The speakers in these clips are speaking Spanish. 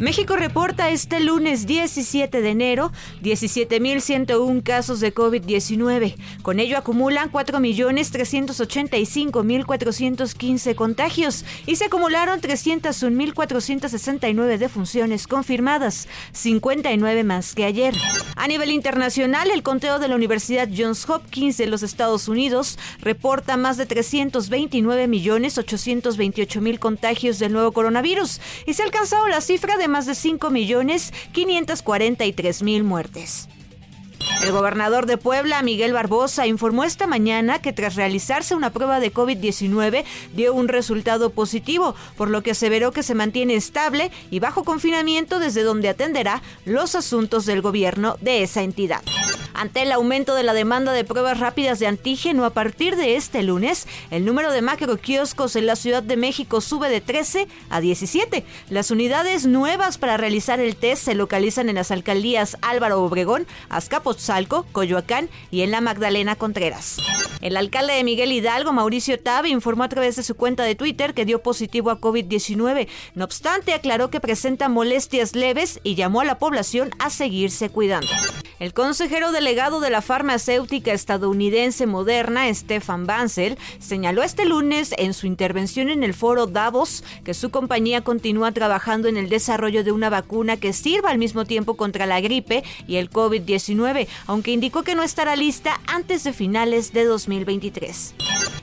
México reporta este lunes 17 de enero 17.101 casos de COVID-19. Con ello acumulan 4.385.415 contagios y se acumularon 301.469 defunciones confirmadas, 59 más que ayer. A nivel internacional, el conteo de la Universidad Johns Hopkins de los Estados Unidos reporta más de 329.828.000 contagios del nuevo coronavirus y se ha alcanzado la cifra de más de 5.543.000 muertes. El gobernador de Puebla, Miguel Barbosa, informó esta mañana que tras realizarse una prueba de COVID-19 dio un resultado positivo, por lo que aseveró que se mantiene estable y bajo confinamiento desde donde atenderá los asuntos del gobierno de esa entidad. Ante el aumento de la demanda de pruebas rápidas de antígeno a partir de este lunes, el número de macroquioscos en la Ciudad de México sube de 13 a 17. Las unidades nuevas para realizar el test se localizan en las alcaldías Álvaro Obregón, Azcapotzalco, Coyoacán y en la Magdalena Contreras. El alcalde de Miguel Hidalgo, Mauricio Tabe, informó a través de su cuenta de Twitter que dio positivo a COVID-19. No obstante, aclaró que presenta molestias leves y llamó a la población a seguirse cuidando. El consejero delegado de la farmacéutica estadounidense Moderna, Stefan Bancel, señaló este lunes en su intervención en el foro Davos que su compañía continúa trabajando en el desarrollo de una vacuna que sirva al mismo tiempo contra la gripe y el COVID-19, aunque indicó que no estará lista antes de finales de 2023.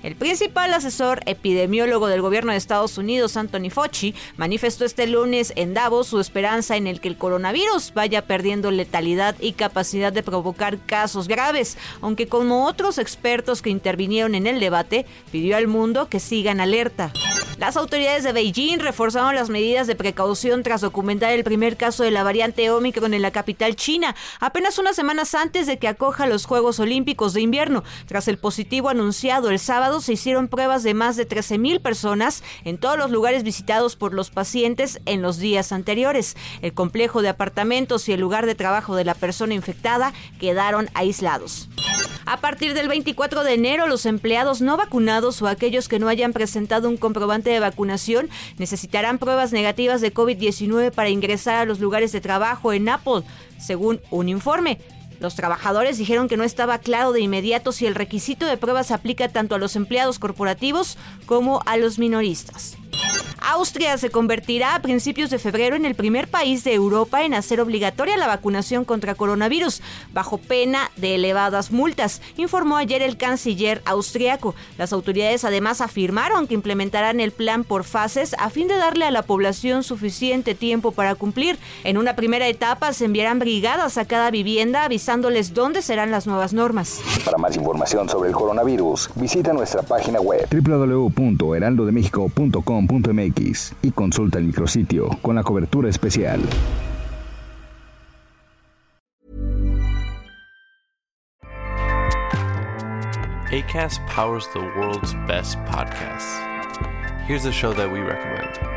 El principal asesor epidemiólogo del gobierno de Estados Unidos, Anthony Fauci, manifestó este lunes en Davos su esperanza en el que el coronavirus vaya perdiendo letalidad y capacidad de provocar casos graves, aunque como otros expertos que intervinieron en el debate, pidió al mundo que sigan alerta. Las autoridades de Beijing reforzaron las medidas de precaución tras documentar el primer caso de la variante Omicron en la capital china, apenas unas semanas antes de que acoja los Juegos Olímpicos de invierno. Tras el positivo anunciado el sábado, se hicieron pruebas de más de 13.000 personas en todos los lugares visitados por los pacientes en los días anteriores. El complejo de apartamentos y el lugar de trabajo de la persona infectada quedaron aislados. A partir del 24 de enero, los empleados no vacunados o aquellos que no hayan presentado un comprobante de vacunación necesitarán pruebas negativas de COVID-19 para ingresar a los lugares de trabajo en Apple, según un informe. Los trabajadores dijeron que no estaba claro de inmediato si el requisito de pruebas aplica tanto a los empleados corporativos como a los minoristas. Austria se convertirá a principios de febrero en el primer país de Europa en hacer obligatoria la vacunación contra coronavirus, bajo pena de elevadas multas, informó ayer el canciller austriaco. Las autoridades además afirmaron que implementarán el plan por fases a fin de darle a la población suficiente tiempo para cumplir. En una primera etapa se enviarán brigadas a cada vivienda avisándoles dónde serán las nuevas normas. Para más información sobre el coronavirus, visita nuestra página web www.heraldodemexico.com.mx y consulta el micrositio con la cobertura especial. ACAST powers the world's best podcasts. Here's a show that we recommend.